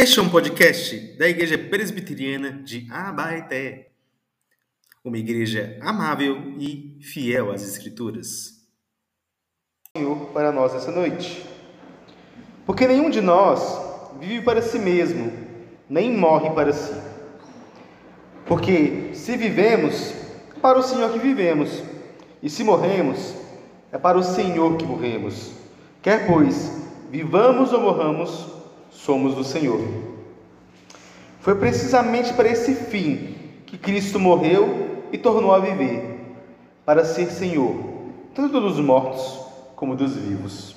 Este é um podcast da Igreja Presbiteriana de Abaeté, uma igreja amável e fiel às Escrituras. Senhor para nós essa noite. Porque nenhum de nós vive para si mesmo, nem morre para si. Porque se vivemos, é para o Senhor que vivemos, e se morremos, é para o Senhor que morremos. Quer pois vivamos ou morramos, somos do Senhor. Foi precisamente para esse fim que Cristo morreu e tornou a viver, para ser Senhor, tanto dos mortos como dos vivos.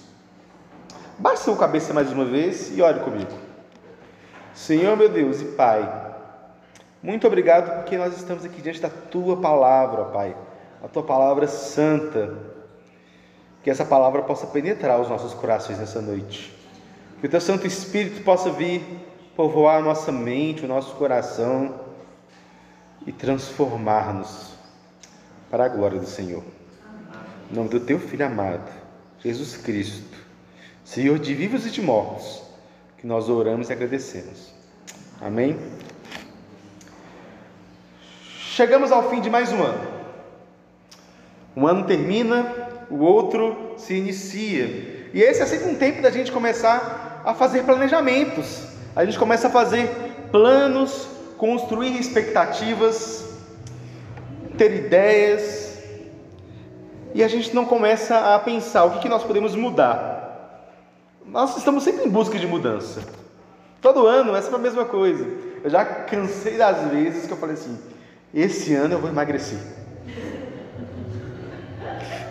Baixe sua cabeça mais uma vez e ore comigo. Senhor meu Deus e Pai, muito obrigado porque nós estamos aqui diante da Tua palavra, Pai, a Tua palavra santa. Que essa palavra possa penetrar os nossos corações nessa noite que o teu Santo Espírito possa vir povoar nossa mente, o nosso coração e transformar-nos para a glória do Senhor. Em nome do teu Filho amado, Jesus Cristo, Senhor de vivos e de mortos, que nós oramos e agradecemos. Amém? Chegamos ao fim de mais um ano. Um ano termina, o outro se inicia. E esse é sempre um tempo da gente começar a fazer planejamentos, a gente começa a fazer planos, construir expectativas, ter ideias, e a gente não começa a pensar o que, nós podemos mudar. Nós estamos sempre em busca de mudança. Todo ano, é a mesma coisa. Eu já cansei das vezes que eu falei assim: esse ano eu vou emagrecer.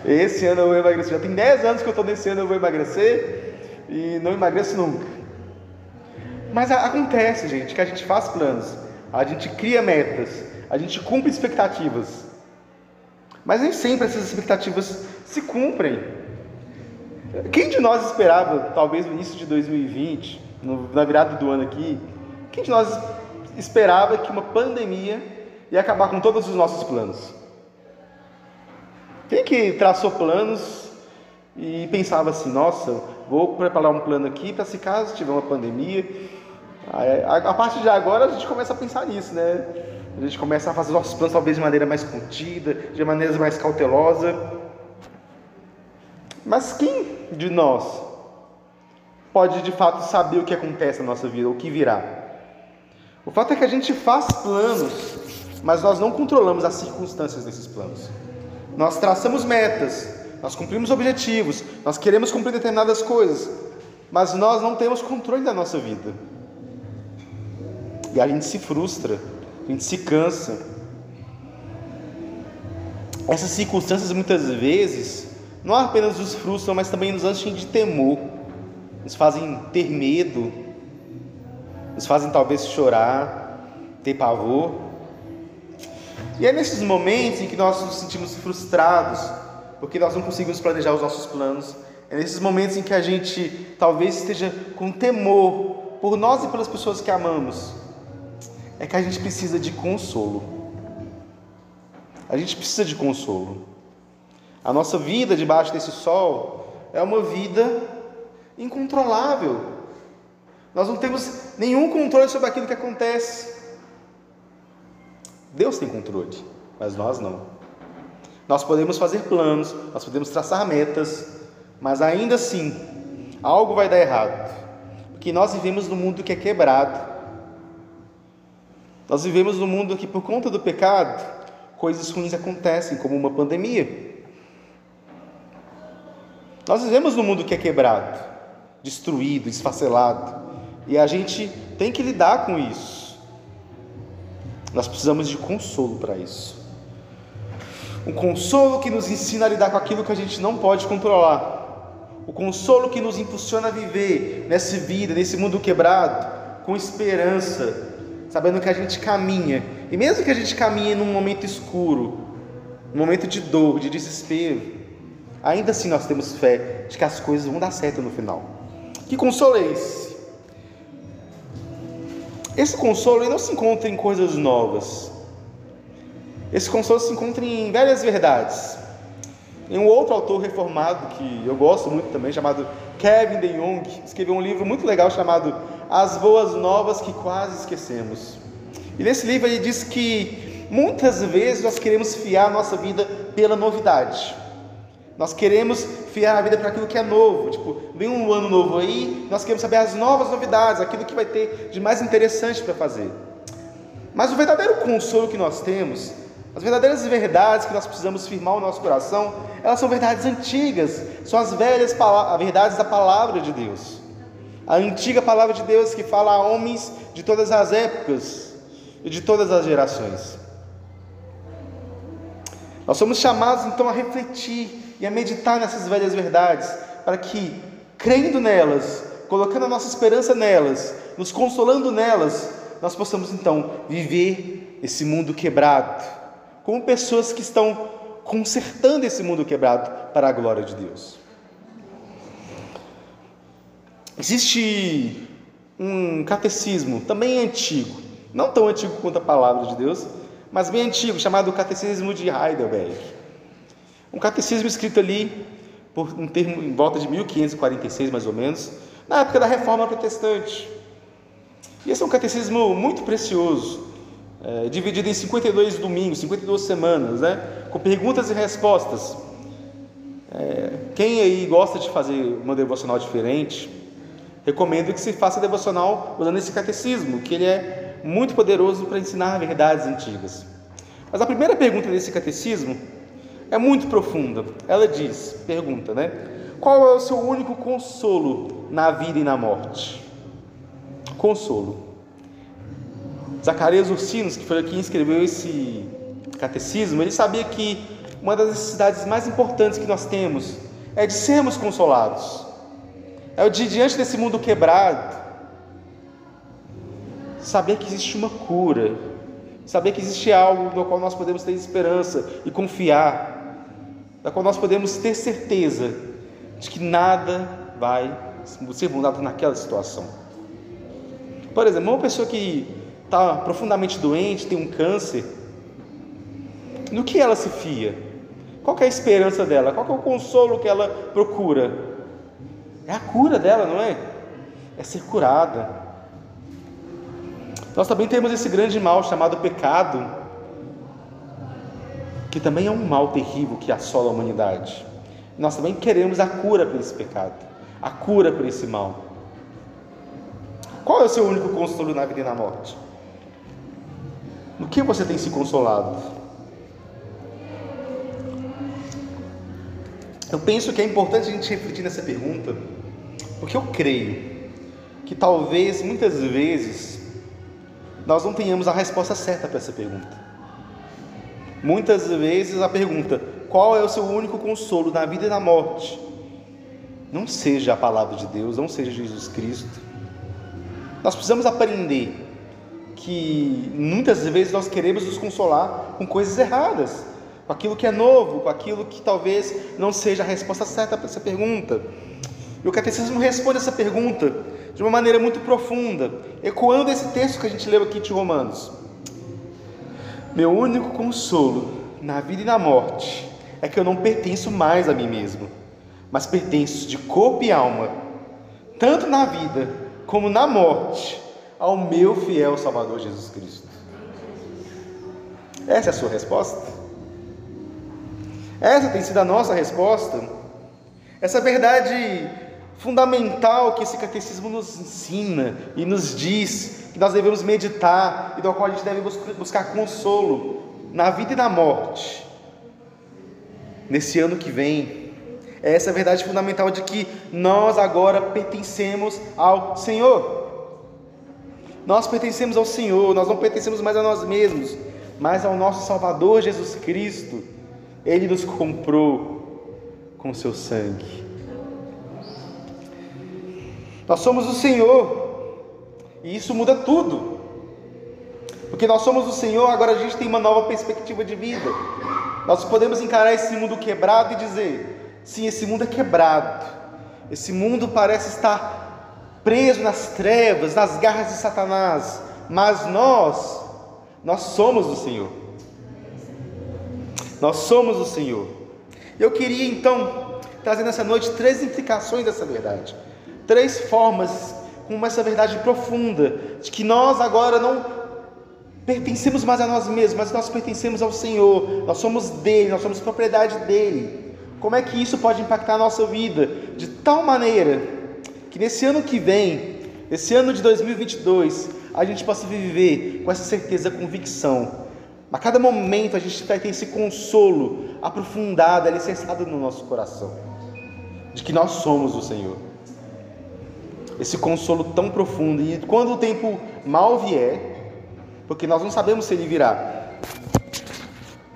Esse ano eu vou emagrecer. Já tem 10 anos que eu estou nesse ano eu vou emagrecer e não emagrece nunca. Mas acontece, gente, que a gente faz planos, a gente cria metas, a gente cumpre expectativas. Mas nem sempre essas expectativas se cumprem. Quem de nós esperava, talvez no início de 2020, no, na virada do ano aqui, quem de nós esperava que uma pandemia ia acabar com todos os nossos planos? Quem que traçou planos e pensava assim: nossa, vou preparar um plano aqui para se caso tiver uma pandemia. A, partir de agora a gente começa a pensar nisso, né? A gente começa a fazer nossos planos talvez de maneira mais contida, de maneira mais cautelosa. Mas quem de nós pode de fato saber o que acontece na nossa vida, o que virá? O fato é que a gente faz planos, mas nós não controlamos as circunstâncias desses planos. Nós traçamos metas, nós cumprimos objetivos, nós queremos cumprir determinadas coisas, mas nós não temos controle da nossa vida. E a gente se frustra, a gente se cansa. Essas circunstâncias muitas vezes não apenas nos frustram, mas também nos enchem de temor, nos fazem ter medo, nos fazem talvez chorar, ter pavor. E é nesses momentos em que nós nos sentimos frustrados, porque nós não conseguimos planejar os nossos planos. É nesses momentos em que a gente talvez esteja com temor por nós e pelas pessoas que amamos, é que a gente precisa de consolo. A gente precisa de consolo. A nossa vida debaixo desse sol é uma vida incontrolável. Nós não temos nenhum controle sobre aquilo que acontece. Deus tem controle, mas nós não. Nós podemos fazer planos, nós podemos traçar metas, mas ainda assim, algo vai dar errado. Porque nós vivemos num mundo que é quebrado. Nós vivemos num mundo que, por conta do pecado, coisas ruins acontecem, como uma pandemia. Nós vivemos num mundo que é quebrado, destruído, esfacelado. E a gente tem que lidar com isso. Nós precisamos de consolo para isso um consolo que nos ensina a lidar com aquilo que a gente não pode controlar, o consolo que nos impulsiona a viver nessa vida, nesse mundo quebrado, com esperança, sabendo que a gente caminha, e mesmo que a gente caminhe num momento escuro, num momento de dor, de desespero, ainda assim nós temos fé de que as coisas vão dar certo no final. Que consolo é esse? Esse consolo não se encontra em coisas novas, esse consolo se encontra em velhas verdades. Em um outro autor reformado que eu gosto muito também, chamado Kevin de Jong, escreveu um livro muito legal chamado as boas novas que quase esquecemos. E nesse livro ele diz que muitas vezes nós queremos fiar a nossa vida pela novidade. Nós queremos fiar a vida para aquilo que é novo. Tipo, vem um ano novo aí, nós queremos saber as novas novidades, aquilo que vai ter de mais interessante para fazer. Mas o verdadeiro consolo que nós temos, as verdadeiras verdades que nós precisamos firmar o nosso coração, elas são verdades antigas, são as velhas verdades da palavra de Deus. A antiga palavra de Deus que fala a homens de todas as épocas e de todas as gerações. Nós somos chamados então a refletir e a meditar nessas velhas verdades, para que, crendo nelas, colocando a nossa esperança nelas, nos consolando nelas, nós possamos então viver esse mundo quebrado, como pessoas que estão consertando esse mundo quebrado para a glória de Deus. Existe um catecismo também antigo, não tão antigo quanto a palavra de Deus, mas bem antigo, chamado Catecismo de Heidelberg. Um catecismo escrito ali por um termo em volta de 1546 mais ou menos, na época da Reforma Protestante. E esse é um catecismo muito precioso, é, dividido em 52 domingos, 52 semanas, né, com perguntas e respostas. É, quem aí gosta de fazer uma devocional diferente, recomendo que se faça devocional usando esse catecismo, que ele é muito poderoso para ensinar verdades antigas. Mas a primeira pergunta desse catecismo é muito profunda. Ela diz, pergunta, né? Qual é o seu único consolo na vida e na morte? Consolo. Zacarias Ursinos, que foi quem escreveu esse catecismo, ele sabia que uma das necessidades mais importantes que nós temos é de sermos consolados. É o de diante desse mundo quebrado, saber que existe uma cura, saber que existe algo no qual nós podemos ter esperança e confiar, da qual nós podemos ter certeza de que nada vai ser mudado naquela situação. Por exemplo, uma pessoa que está profundamente doente, tem um câncer, no que ela se fia? Qual é a esperança dela? Qual é o consolo que ela procura? É a cura dela, não é? É ser curada. Nós também temos esse grande mal chamado pecado, que também é um mal terrível que assola a humanidade. Nós também queremos a cura para esse pecado, a cura para esse mal. Qual é o seu único consolo na vida e na morte? No que você tem se consolado? Eu penso que é importante a gente refletir nessa pergunta, porque eu creio que talvez muitas vezes nós não tenhamos a resposta certa para essa pergunta. Muitas vezes a pergunta: qual é o seu único consolo na vida e na morte? Não seja a palavra de Deus, não seja Jesus Cristo. Nós precisamos aprender que muitas vezes nós queremos nos consolar com coisas erradas, com aquilo que é novo, com aquilo que talvez não seja a resposta certa para essa pergunta. E o catecismo responde essa pergunta de uma maneira muito profunda, ecoando esse texto que a gente leu aqui de Romanos. Meu único consolo na vida e na morte é que eu não pertenço mais a mim mesmo, mas pertenço de corpo e alma, tanto na vida como na morte ao meu fiel Salvador Jesus Cristo. Essa é a sua resposta? Essa tem sido a nossa resposta? Essa verdade fundamental que esse catecismo nos ensina e nos diz que nós devemos meditar e do qual a gente deve buscar consolo na vida e na morte. Nesse ano que vem, é essa verdade fundamental de que nós agora pertencemos ao Senhor. Nós pertencemos ao Senhor, nós não pertencemos mais a nós mesmos, mas ao nosso Salvador Jesus Cristo. Ele nos comprou com seu sangue. Nós somos o Senhor, e isso muda tudo. Porque nós somos o Senhor, agora a gente tem uma nova perspectiva de vida. Nós podemos encarar esse mundo quebrado e dizer: sim, esse mundo é quebrado. Esse mundo parece estar preso nas trevas, nas garras de Satanás, mas nós, nós somos o Senhor. Nós somos o Senhor. Eu queria então trazer nessa noite três implicações dessa verdade, três formas com essa verdade profunda de que nós agora não pertencemos mais a nós mesmos, mas nós pertencemos ao Senhor, nós somos dele, nós somos propriedade dele. Como é que isso pode impactar a nossa vida? De tal maneira que nesse ano que vem, esse ano de 2022, a gente possa viver com essa certeza, convicção. A cada momento a gente vai ter esse consolo aprofundado, alicerçado no nosso coração, de que nós somos o Senhor. Esse consolo tão profundo. E quando o tempo mal vier, porque nós não sabemos se ele virá,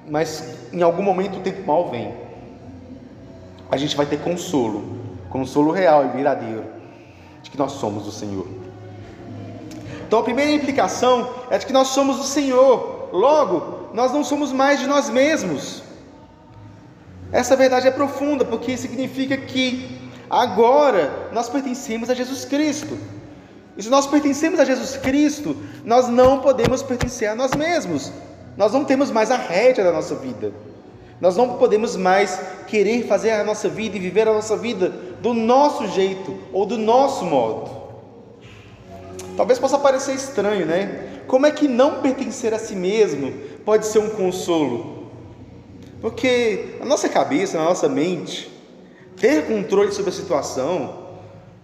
mas em algum momento o tempo mal vem, a gente vai ter consolo, consolo real e verdadeiro, de que nós somos o Senhor. Então a primeira implicação é de que nós somos o Senhor, logo, nós não somos mais de nós mesmos. Essa verdade é profunda, porque significa que agora nós pertencemos a Jesus Cristo. E se nós pertencemos a Jesus Cristo, nós não podemos pertencer a nós mesmos. Nós não temos mais a rédea da nossa vida. Nós não podemos mais querer fazer a nossa vida e viver a nossa vida do nosso jeito ou do nosso modo. Talvez possa parecer estranho, né? Como é que não pertencer a si mesmo pode ser um consolo? Porque na nossa cabeça, na nossa mente, ter controle sobre a situação,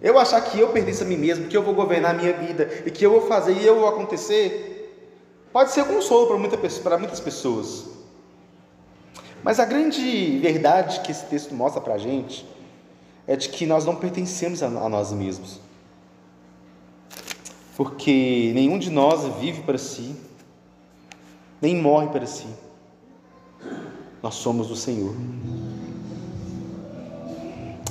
eu achar que eu pertenço a mim mesmo, que eu vou governar a minha vida e que eu vou fazer e eu vou acontecer, pode ser consolo para, muita, para muitas pessoas. Mas a grande verdade que esse texto mostra para a gente é de que nós não pertencemos a, a nós mesmos. Porque nenhum de nós vive para si, nem morre para si. Nós somos do Senhor.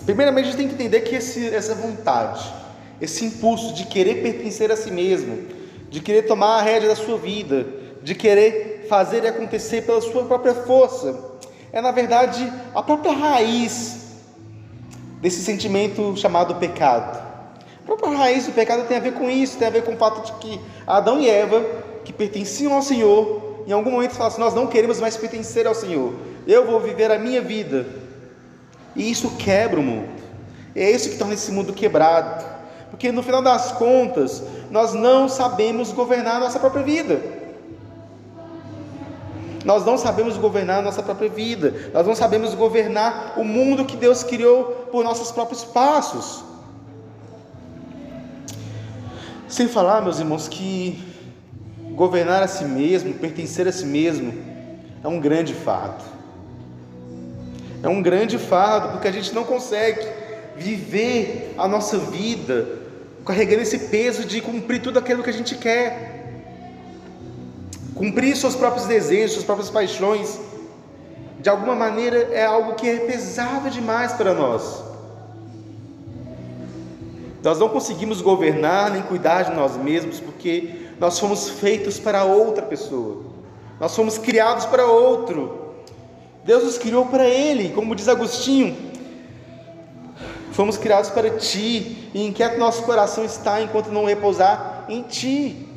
Primeiramente, a gente tem que entender que esse, essa vontade, esse impulso de querer pertencer a si mesmo, de querer tomar a rédea da sua vida, de querer fazer e acontecer pela sua própria força, é na verdade a própria raiz desse sentimento chamado pecado. A própria raiz do pecado tem a ver com isso, tem a ver com o fato de que Adão e Eva, que pertenciam ao Senhor, em algum momento falam assim: Nós não queremos mais pertencer ao Senhor, eu vou viver a minha vida. E isso quebra o mundo, é isso que torna esse mundo quebrado, porque no final das contas, nós não sabemos governar a nossa própria vida. Nós não sabemos governar a nossa própria vida, nós não sabemos governar o mundo que Deus criou por nossos próprios passos. Sem falar, meus irmãos, que governar a si mesmo, pertencer a si mesmo, é um grande fardo. É um grande fardo, porque a gente não consegue viver a nossa vida carregando esse peso de cumprir tudo aquilo que a gente quer cumprir seus próprios desejos, suas próprias paixões, de alguma maneira é algo que é pesado demais para nós. Nós não conseguimos governar nem cuidar de nós mesmos porque nós fomos feitos para outra pessoa. Nós fomos criados para outro. Deus nos criou para Ele, como diz Agostinho. Fomos criados para Ti, e inquieto nosso coração está enquanto não repousar em Ti.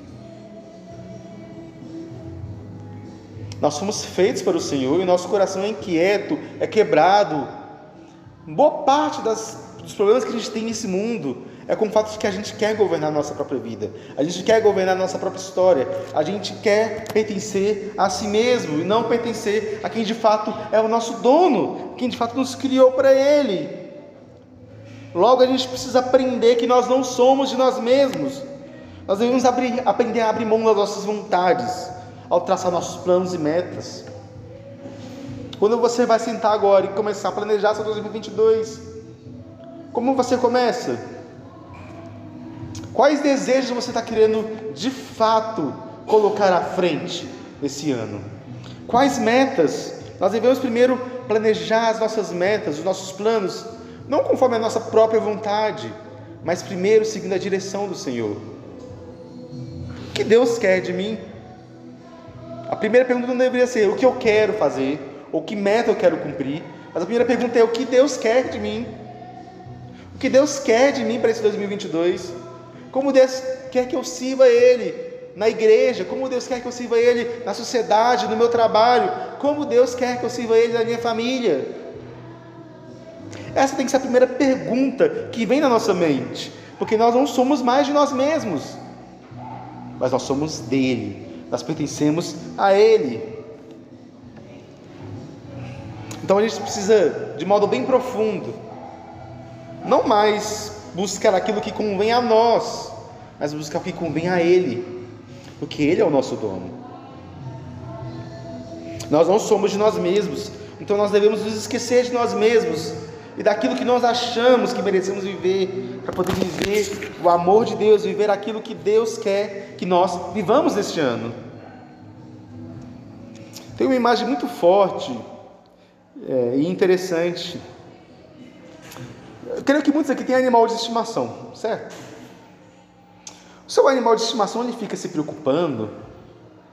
Nós fomos feitos para o Senhor e nosso coração é inquieto, é quebrado. Boa parte das, dos problemas que a gente tem nesse mundo é com o fato de que a gente quer governar a nossa própria vida, a gente quer governar a nossa própria história, a gente quer pertencer a si mesmo e não pertencer a quem de fato é o nosso dono, quem de fato nos criou para Ele. Logo a gente precisa aprender que nós não somos de nós mesmos, nós devemos abrir, aprender a abrir mão das nossas vontades ao traçar nossos planos e metas. Quando você vai sentar agora e começar a planejar seu 2022, como você começa? Quais desejos você está querendo de fato colocar à frente nesse ano? Quais metas? Nós devemos primeiro planejar as nossas metas, os nossos planos, não conforme a nossa própria vontade, mas primeiro seguindo a direção do Senhor. O que Deus quer de mim? A primeira pergunta não deveria ser o que eu quero fazer, ou que meta eu quero cumprir, mas a primeira pergunta é o que Deus quer de mim. O que Deus quer de mim para esse 2022? Como Deus quer que eu sirva Ele na igreja? Como Deus quer que eu sirva Ele na sociedade, no meu trabalho? Como Deus quer que eu sirva Ele na minha família? Essa tem que ser a primeira pergunta que vem na nossa mente. porque nós não somos mais de nós mesmos, mas nós somos dele, nós pertencemos a ele. Então a gente precisa, de modo bem profundo, não mais buscar aquilo que convém a nós, mas buscar o que convém a Ele, porque Ele é o nosso dono. Nós não somos de nós mesmos, então nós devemos nos esquecer de nós mesmos e daquilo que nós achamos que merecemos viver, para poder viver o amor de Deus, viver aquilo que Deus quer que nós vivamos neste ano. Tem uma imagem muito forte é, e interessante. Eu creio que muitos aqui têm animal de estimação, certo? O seu animal de estimação ele fica se preocupando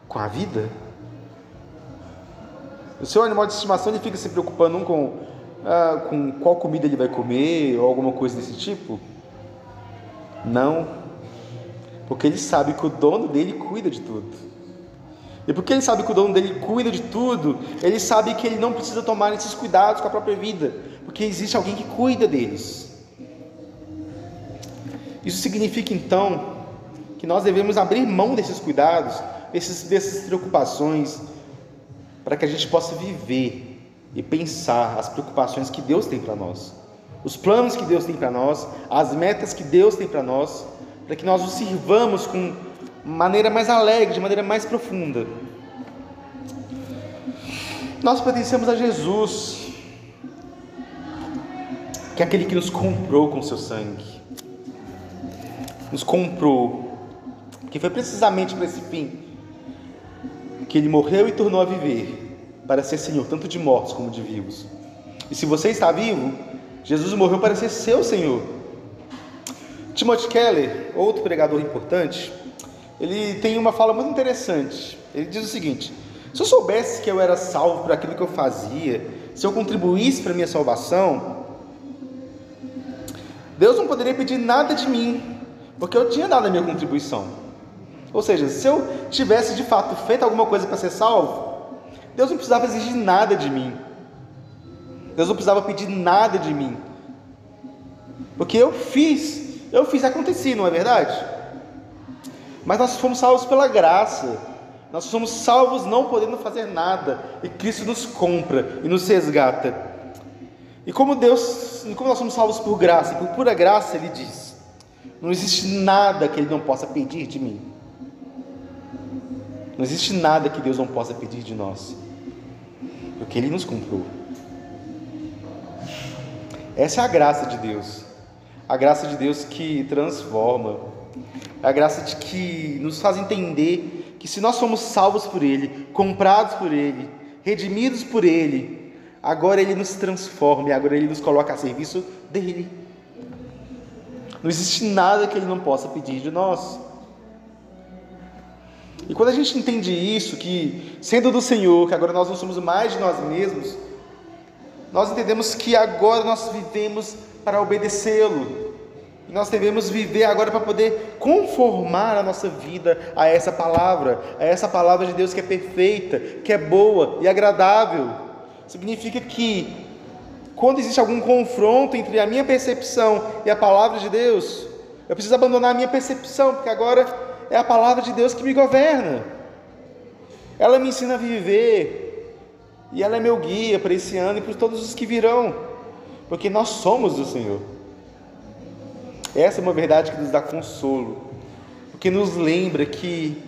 com a vida? O seu animal de estimação ele fica se preocupando um com, ah, com qual comida ele vai comer ou alguma coisa desse tipo? Não, porque ele sabe que o dono dele cuida de tudo. E porque ele sabe que o dono dele cuida de tudo, ele sabe que ele não precisa tomar esses cuidados com a própria vida, porque existe alguém que cuida deles. Isso significa então que nós devemos abrir mão desses cuidados, desses, dessas preocupações, para que a gente possa viver e pensar as preocupações que Deus tem para nós, os planos que Deus tem para nós, as metas que Deus tem para nós, para que nós os sirvamos com maneira mais alegre, de maneira mais profunda. Nós pertencemos a Jesus, que é aquele que nos comprou com seu sangue, nos comprou, que foi precisamente para esse fim que ele morreu e tornou a viver, para ser Senhor tanto de mortos como de vivos. E se você está vivo, Jesus morreu para ser seu Senhor. Timothy Keller, outro pregador importante, ele tem uma fala muito interessante. Ele diz o seguinte: se eu soubesse que eu era salvo por aquilo que eu fazia, se eu contribuísse para a minha salvação, Deus não poderia pedir nada de mim, porque eu tinha dado a minha contribuição. Ou seja, se eu tivesse de fato feito alguma coisa para ser salvo, Deus não precisava exigir nada de mim. Deus não precisava pedir nada de mim. Porque eu fiz, eu fiz acontecer, não é verdade? Mas nós fomos salvos pela graça. Nós somos salvos não podendo fazer nada. E Cristo nos compra e nos resgata. E como Deus, como nós somos salvos por graça, por pura graça, Ele diz: Não existe nada que Ele não possa pedir de mim. Não existe nada que Deus não possa pedir de nós. Porque Ele nos comprou. Essa é a graça de Deus. A graça de Deus que transforma a graça de que nos faz entender que se nós somos salvos por Ele, comprados por Ele, redimidos por Ele, agora Ele nos transforma agora Ele nos coloca a serviço dele. Não existe nada que Ele não possa pedir de nós. E quando a gente entende isso, que sendo do Senhor, que agora nós não somos mais de nós mesmos, nós entendemos que agora nós vivemos para obedecê-lo, nós devemos viver agora para poder conformar a nossa vida a essa palavra, a essa palavra de Deus que é perfeita, que é boa e agradável. Significa que quando existe algum confronto entre a minha percepção e a palavra de Deus, eu preciso abandonar a minha percepção, porque agora é a palavra de Deus que me governa. Ela me ensina a viver e ela é meu guia para esse ano e para todos os que virão, porque nós somos do Senhor. Essa é uma verdade que nos dá consolo, porque nos lembra que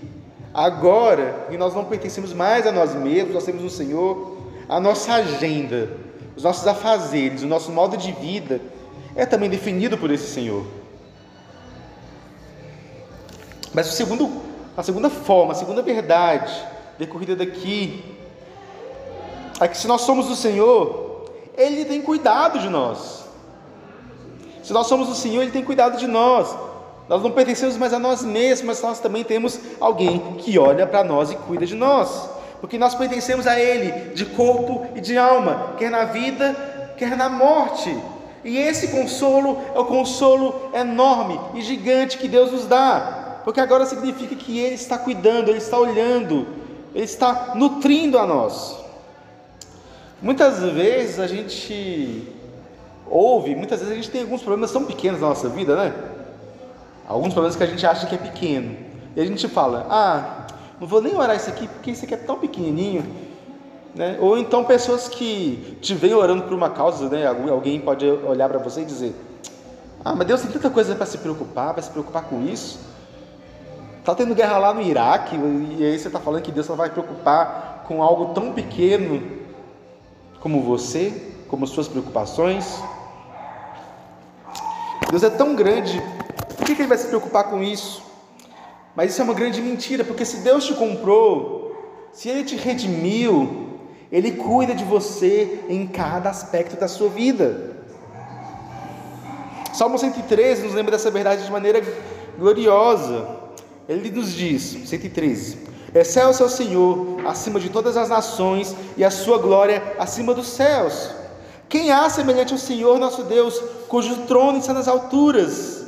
agora que nós não pertencemos mais a nós mesmos, nós temos o Senhor, a nossa agenda, os nossos afazeres, o nosso modo de vida é também definido por esse Senhor. Mas o segundo, a segunda forma, a segunda verdade decorrida daqui é que se nós somos do Senhor, Ele tem cuidado de nós. Se nós somos o Senhor, Ele tem cuidado de nós. Nós não pertencemos mais a nós mesmos, mas nós também temos alguém que olha para nós e cuida de nós. Porque nós pertencemos a Ele de corpo e de alma, quer na vida, quer na morte. E esse consolo é o consolo enorme e gigante que Deus nos dá. Porque agora significa que Ele está cuidando, Ele está olhando, Ele está nutrindo a nós. Muitas vezes a gente ouve, muitas vezes a gente tem alguns problemas tão pequenos na nossa vida, né? Alguns problemas que a gente acha que é pequeno. E a gente fala: "Ah, não vou nem orar isso aqui porque isso aqui é tão pequenininho". Né? Ou então pessoas que te vêm orando por uma causa, né? Alguém pode olhar para você e dizer: "Ah, mas Deus tem tanta coisa para se preocupar, para se preocupar com isso". Tá tendo guerra lá no Iraque e aí você está falando que Deus só vai preocupar com algo tão pequeno como você, como suas preocupações. Deus é tão grande, por que, que ele vai se preocupar com isso? Mas isso é uma grande mentira, porque se Deus te comprou, se Ele te redimiu, Ele cuida de você em cada aspecto da sua vida. Salmo 113 nos lembra dessa verdade de maneira gloriosa. Ele nos diz, 113: Excelso é o Senhor acima de todas as nações e a sua glória acima dos céus. Quem há semelhante ao Senhor nosso Deus, cujo trono está nas alturas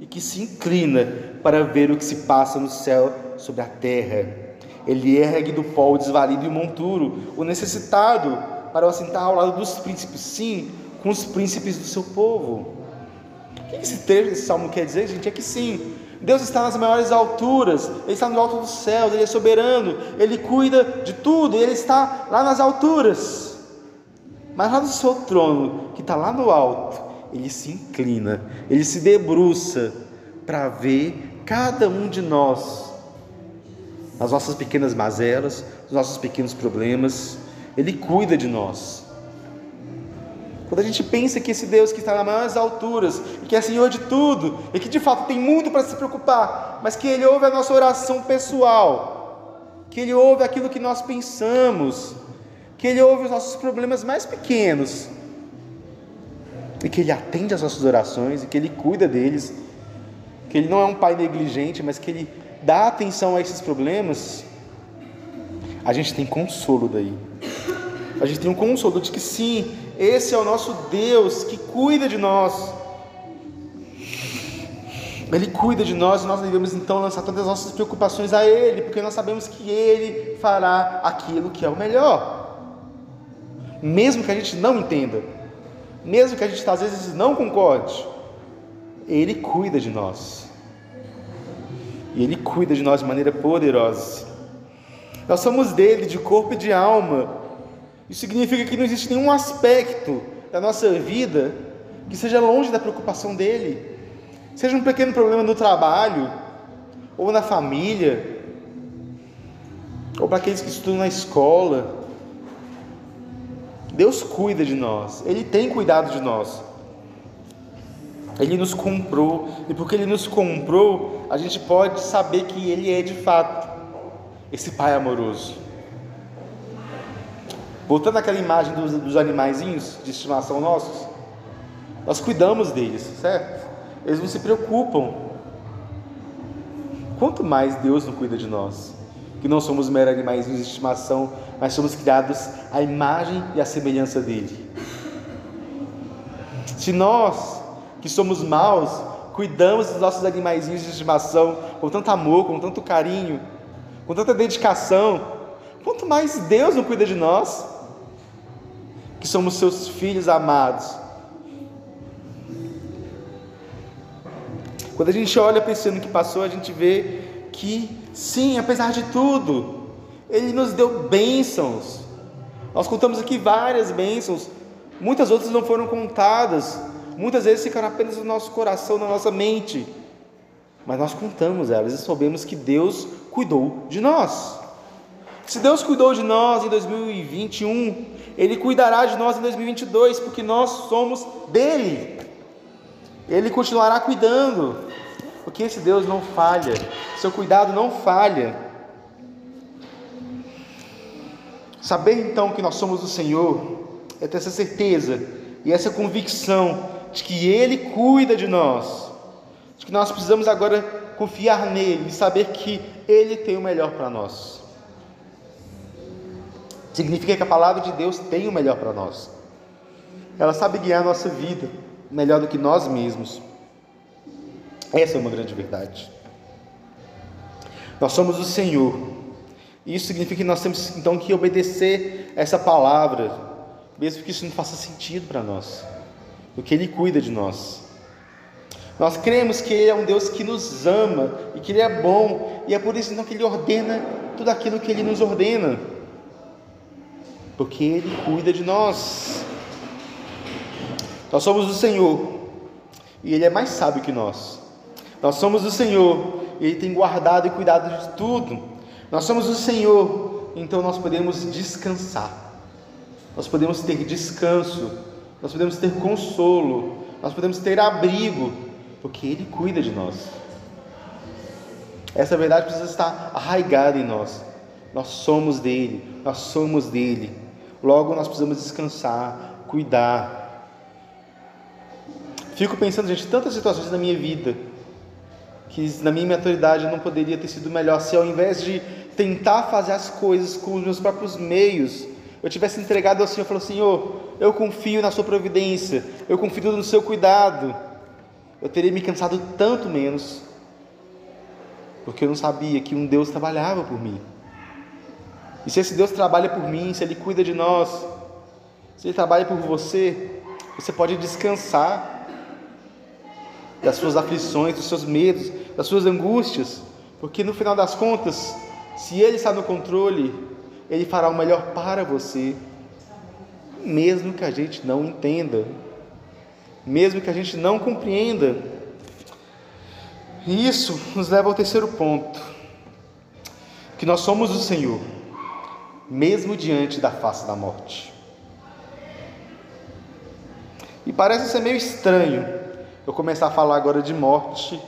e que se inclina para ver o que se passa no céu sobre a terra? Ele ergue do pó o desvalido e o monturo, o necessitado, para o assentar ao lado dos príncipes, sim, com os príncipes do seu povo. O que esse trecho esse salmo quer dizer, gente? É que sim, Deus está nas maiores alturas, Ele está no alto dos céus, Ele é soberano, Ele cuida de tudo, Ele está lá nas alturas. Mas lá no seu trono, que está lá no alto, Ele se inclina, Ele se debruça para ver cada um de nós, as nossas pequenas mazelas, os nossos pequenos problemas, Ele cuida de nós. Quando a gente pensa que esse Deus que está nas maiores alturas, e que é Senhor de tudo, e que de fato tem muito para se preocupar, mas que Ele ouve a nossa oração pessoal, que Ele ouve aquilo que nós pensamos, que Ele ouve os nossos problemas mais pequenos, e que Ele atende às nossas orações, e que Ele cuida deles, que Ele não é um Pai negligente, mas que Ele dá atenção a esses problemas, a gente tem consolo daí. A gente tem um consolo de que sim, esse é o nosso Deus que cuida de nós. Ele cuida de nós e nós devemos então lançar todas as nossas preocupações a Ele, porque nós sabemos que Ele fará aquilo que é o melhor. Mesmo que a gente não entenda, mesmo que a gente às vezes não concorde, Ele cuida de nós. E Ele cuida de nós de maneira poderosa. Nós somos dele de corpo e de alma. Isso significa que não existe nenhum aspecto da nossa vida que seja longe da preocupação dele. Seja um pequeno problema no trabalho, ou na família, ou para aqueles que estudam na escola. Deus cuida de nós, Ele tem cuidado de nós. Ele nos comprou, e porque Ele nos comprou, a gente pode saber que Ele é de fato esse Pai amoroso. Voltando àquela imagem dos, dos animaizinhos de estimação nossos, nós cuidamos deles, certo? Eles não se preocupam. Quanto mais Deus não cuida de nós, que não somos meros animaizinhos de estimação, mas somos criados à imagem e à semelhança dele. Se nós, que somos maus, cuidamos dos nossos animaizinhos de estimação com tanto amor, com tanto carinho, com tanta dedicação, quanto mais Deus não cuida de nós que somos seus filhos amados. Quando a gente olha pensando no que passou, a gente vê que, sim, apesar de tudo, Ele nos deu bênçãos. Nós contamos aqui várias bênçãos, muitas outras não foram contadas, muitas vezes ficaram apenas no nosso coração, na nossa mente, mas nós contamos elas e soubemos que Deus cuidou de nós. Se Deus cuidou de nós em 2021, Ele cuidará de nós em 2022, porque nós somos dele. Ele continuará cuidando, porque esse Deus não falha, seu cuidado não falha. Saber então que nós somos do Senhor é ter essa certeza e essa convicção de que Ele cuida de nós, de que nós precisamos agora confiar nele e saber que Ele tem o melhor para nós. Significa que a palavra de Deus tem o melhor para nós. Ela sabe guiar a nossa vida melhor do que nós mesmos. Essa é uma grande verdade. Nós somos o Senhor. Isso significa que nós temos então que obedecer essa palavra, mesmo que isso não faça sentido para nós, porque Ele cuida de nós. Nós cremos que Ele é um Deus que nos ama e que Ele é bom, e é por isso então que Ele ordena tudo aquilo que Ele nos ordena, porque Ele cuida de nós. Nós somos do Senhor e Ele é mais sábio que nós. Nós somos do Senhor e Ele tem guardado e cuidado de tudo. Nós somos do Senhor, então nós podemos descansar, nós podemos ter descanso, nós podemos ter consolo, nós podemos ter abrigo, porque Ele cuida de nós. Essa verdade precisa estar arraigada em nós. Nós somos dele, nós somos dele. Logo, nós precisamos descansar, cuidar. Fico pensando, gente, tantas situações na minha vida que na minha maturidade não poderia ter sido melhor se ao invés de tentar fazer as coisas com os meus próprios meios, eu tivesse entregado ao Senhor e falou: Senhor, eu confio na Sua providência, eu confio no Seu cuidado. Eu teria me cansado tanto menos, porque eu não sabia que um Deus trabalhava por mim. E se esse Deus trabalha por mim, se Ele cuida de nós, se Ele trabalha por você, você pode descansar das suas aflições, dos seus medos, das suas angústias, porque no final das contas, se Ele está no controle, Ele fará o melhor para você, mesmo que a gente não entenda, mesmo que a gente não compreenda. E isso nos leva ao terceiro ponto, que nós somos o Senhor, mesmo diante da face da morte. E parece ser meio estranho eu começar a falar agora de morte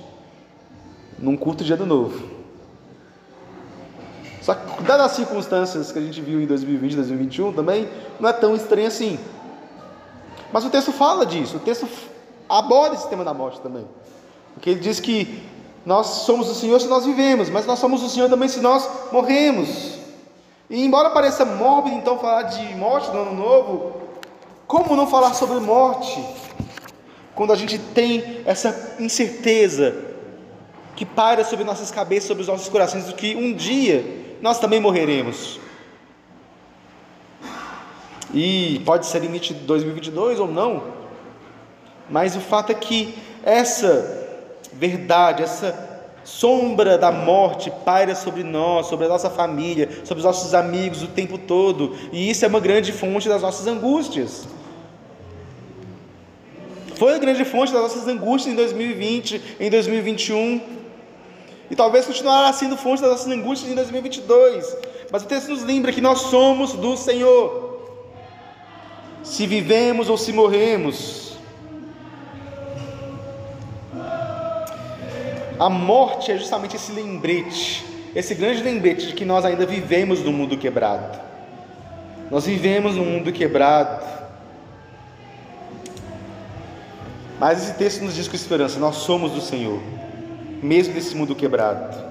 num culto de ano novo. Só que, dadas as circunstâncias que a gente viu em 2020, 2021 também, não é tão estranho assim. Mas o texto fala disso, o texto aborda esse tema da morte também. Porque ele diz que nós somos o Senhor se nós vivemos, mas nós somos o Senhor também se nós morremos. E embora pareça mórbido então falar de morte no ano novo, como não falar sobre morte? Quando a gente tem essa incerteza que paira sobre nossas cabeças, sobre os nossos corações, do que um dia nós também morreremos. E pode ser de 2022 ou não, mas o fato é que essa verdade, essa sombra da morte paira sobre nós, sobre a nossa família, sobre os nossos amigos o tempo todo, e isso é uma grande fonte das nossas angústias. Foi a grande fonte das nossas angústias em 2020, em 2021. E talvez continuará sendo fonte das nossas angústias em 2022. Mas o texto nos lembra que nós somos do Senhor. Se vivemos ou se morremos. A morte é justamente esse lembrete, esse grande lembrete de que nós ainda vivemos no mundo quebrado. Nós vivemos no mundo quebrado. Mas esse texto nos diz com esperança: nós somos do Senhor, mesmo nesse mundo quebrado.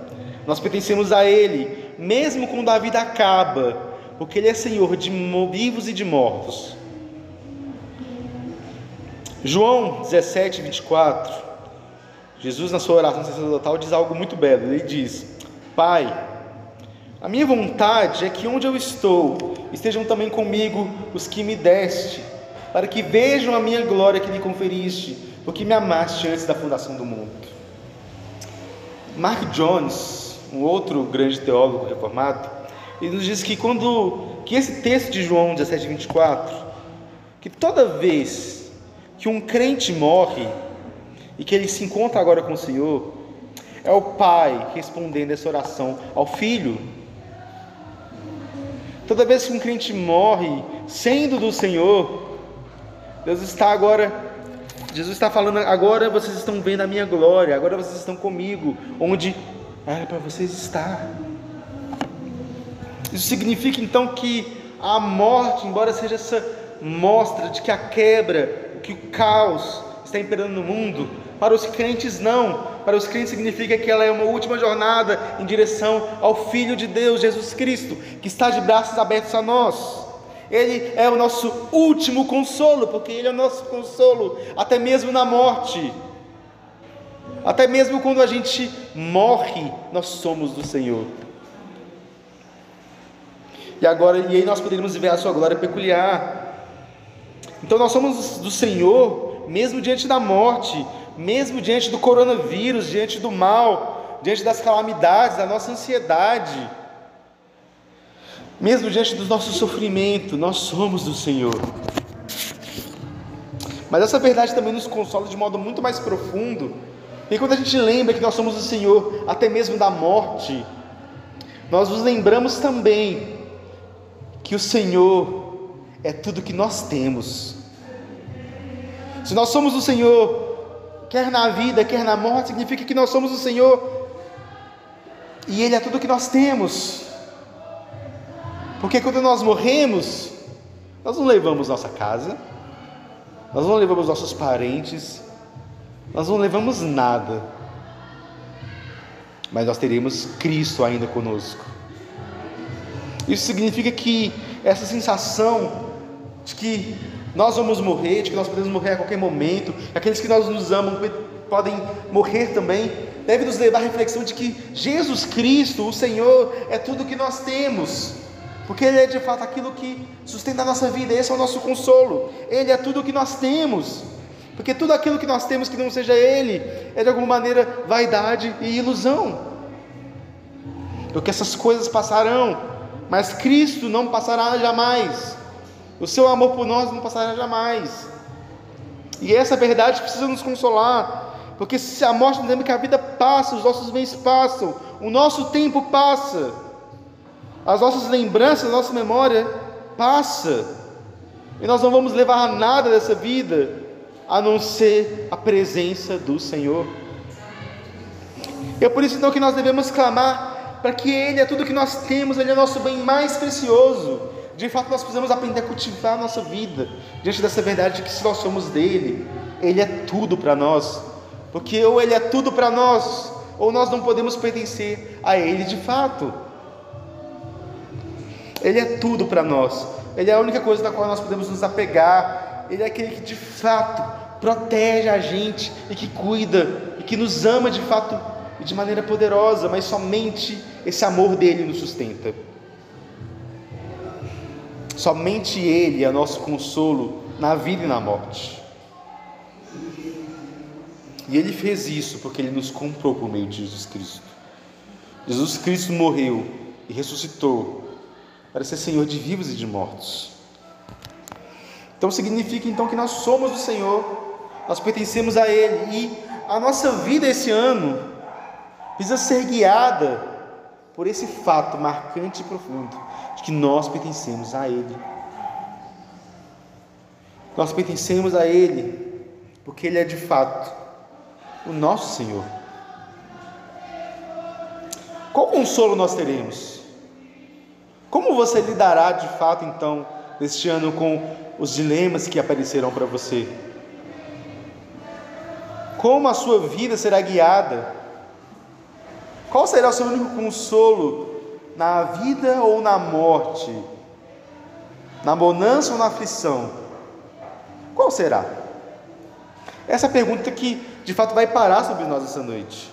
Nós pertencemos a Ele, mesmo quando a vida acaba, porque Ele é Senhor de vivos e de mortos. João 17, 24. Jesus, na sua oração sacerdotal, diz algo muito belo. Ele diz: Pai, a minha vontade é que onde eu estou estejam também comigo os que me deste para que vejam a minha glória que lhe conferiste, porque me amaste antes da fundação do mundo. Mark Jones, um outro grande teólogo reformado, ele nos diz que quando que esse texto de João 17, 24, que toda vez que um crente morre e que ele se encontra agora com o Senhor, é o Pai respondendo essa oração ao Filho. Toda vez que um crente morre sendo do Senhor, Deus está agora, Jesus está falando, agora vocês estão vendo a minha glória, agora vocês estão comigo, onde era para vocês estar. Isso significa então que a morte, embora seja essa mostra de que a quebra, que o caos está imperando no mundo, para os crentes não. Para os crentes significa que ela é uma última jornada em direção ao Filho de Deus, Jesus Cristo, que está de braços abertos a nós. Ele é o nosso último consolo, porque Ele é o nosso consolo, até mesmo na morte. Até mesmo quando a gente morre, nós somos do Senhor. E agora, e aí nós poderíamos ver a sua glória peculiar. Então nós somos do Senhor, mesmo diante da morte, mesmo diante do coronavírus, diante do mal, diante das calamidades, da nossa ansiedade, mesmo diante do nosso sofrimento, nós somos do Senhor. Mas essa verdade também nos consola de modo muito mais profundo, e quando a gente lembra que nós somos do Senhor, até mesmo da morte, nós nos lembramos também que o Senhor é tudo que nós temos. Se nós somos o Senhor, quer na vida, quer na morte, significa que nós somos o Senhor e Ele é tudo que nós temos. Porque quando nós morremos, nós não levamos nossa casa, nós não levamos nossos parentes, nós não levamos nada, mas nós teremos Cristo ainda conosco. Isso significa que essa sensação de que nós vamos morrer, de que nós podemos morrer a qualquer momento, aqueles que nós nos amam podem morrer também, deve nos levar à reflexão de que Jesus Cristo, o Senhor, é tudo que nós temos, porque Ele é de fato aquilo que sustenta a nossa vida, esse é o nosso consolo, Ele é tudo que nós temos, porque tudo aquilo que nós temos que não seja Ele é de alguma maneira vaidade e ilusão, porque essas coisas passarão, mas Cristo não passará jamais. O seu amor por nós não passará jamais. E essa verdade precisa nos consolar, porque se a morte nos lembra que a vida passa, os nossos bens passam, o nosso tempo passa, as nossas lembranças, a nossa memória passa, e nós não vamos levar nada dessa vida a não ser a presença do Senhor. É por isso então que nós devemos clamar para que Ele é tudo que nós temos, Ele é nosso bem mais precioso. De fato, nós precisamos aprender a cultivar a nossa vida diante dessa verdade de que se nós somos dele, ele é tudo para nós. Porque ou ele é tudo para nós, ou nós não podemos pertencer a ele de fato. Ele é tudo para nós. Ele é a única coisa na qual nós podemos nos apegar. Ele é aquele que de fato protege a gente e que cuida e que nos ama de fato e de maneira poderosa, mas somente esse amor dele nos sustenta. Somente Ele é nosso consolo na vida e na morte. E Ele fez isso porque Ele nos comprou por meio de Jesus Cristo. Jesus Cristo morreu e ressuscitou para ser Senhor de vivos e de mortos. Então significa então que nós somos do Senhor, nós pertencemos a Ele e a nossa vida esse ano precisa ser guiada por esse fato marcante e profundo de que nós pertencemos a Ele. Nós pertencemos a Ele porque Ele é de fato o nosso Senhor. Qual consolo nós teremos? Como você lidará de fato então este ano com os dilemas que aparecerão para você? Como a sua vida será guiada? Qual será o seu único consolo na vida ou na morte, na bonança ou na aflição? Qual será? Essa é a pergunta que de fato vai parar sobre nós essa noite.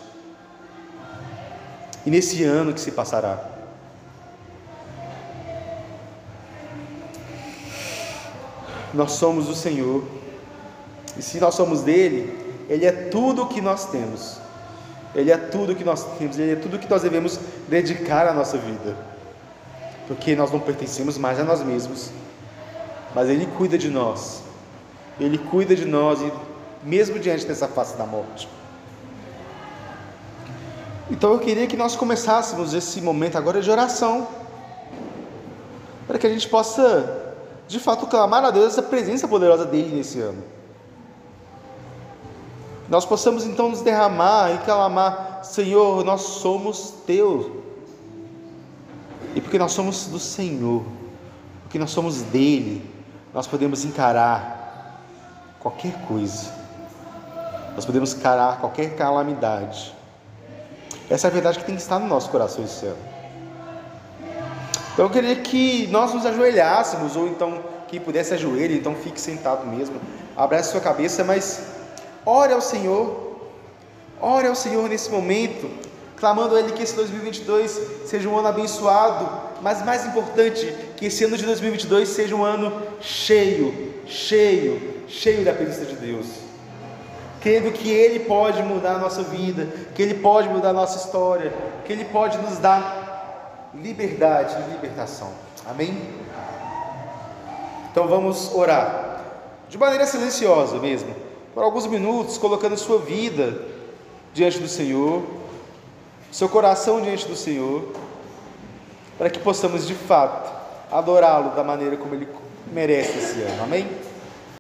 E nesse ano que se passará. Nós somos o Senhor, e se nós somos dele, Ele é tudo o que nós temos. Ele é tudo que nós temos, Ele é tudo que nós devemos dedicar à nossa vida. Porque nós não pertencemos mais a nós mesmos, mas Ele cuida de nós. Ele cuida de nós, e mesmo diante dessa face da morte. Então eu queria que nós começássemos esse momento agora de oração, para que a gente possa, de fato, clamar a Deus essa presença poderosa dele nesse ano nós possamos então nos derramar e clamar: Senhor, nós somos teus. E porque nós somos do Senhor, porque nós somos dele, nós podemos encarar qualquer coisa, nós podemos encarar qualquer calamidade. Essa é a verdade que tem que estar no nosso coração esse ano. Então eu queria que nós nos ajoelhássemos, ou então quem pudesse ajoelhar, então fique sentado mesmo, abrace sua cabeça, mas Ore ao Senhor, ore ao Senhor nesse momento, clamando a Ele que esse 2022 seja um ano abençoado, mas mais importante, que esse ano de 2022 seja um ano cheio, cheio, cheio da presença de Deus. crendo que Ele pode mudar a nossa vida, que Ele pode mudar a nossa história, que Ele pode nos dar liberdade e libertação. Amém? Então vamos orar, de maneira silenciosa mesmo, por alguns minutos, colocando sua vida diante do Senhor, seu coração diante do Senhor, para que possamos de fato adorá-lo da maneira como Ele merece esse ano. Amém?